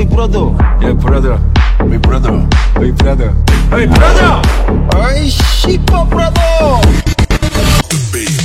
Big brother. Yeah, brother. My brother. My brother. My brother! Ay, shipa, brother. Drop the beat,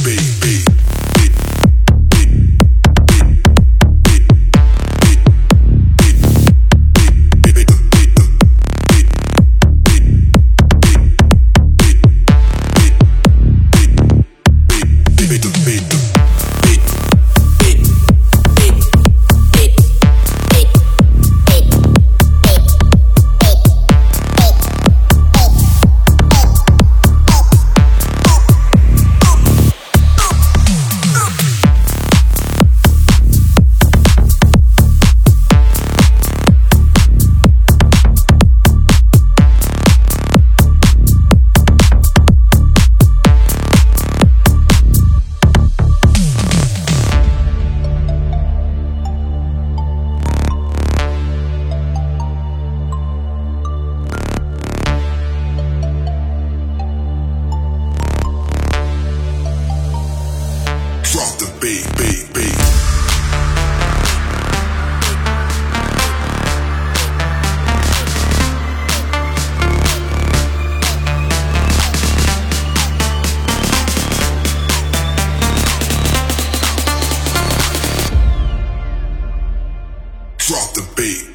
Drop the beat.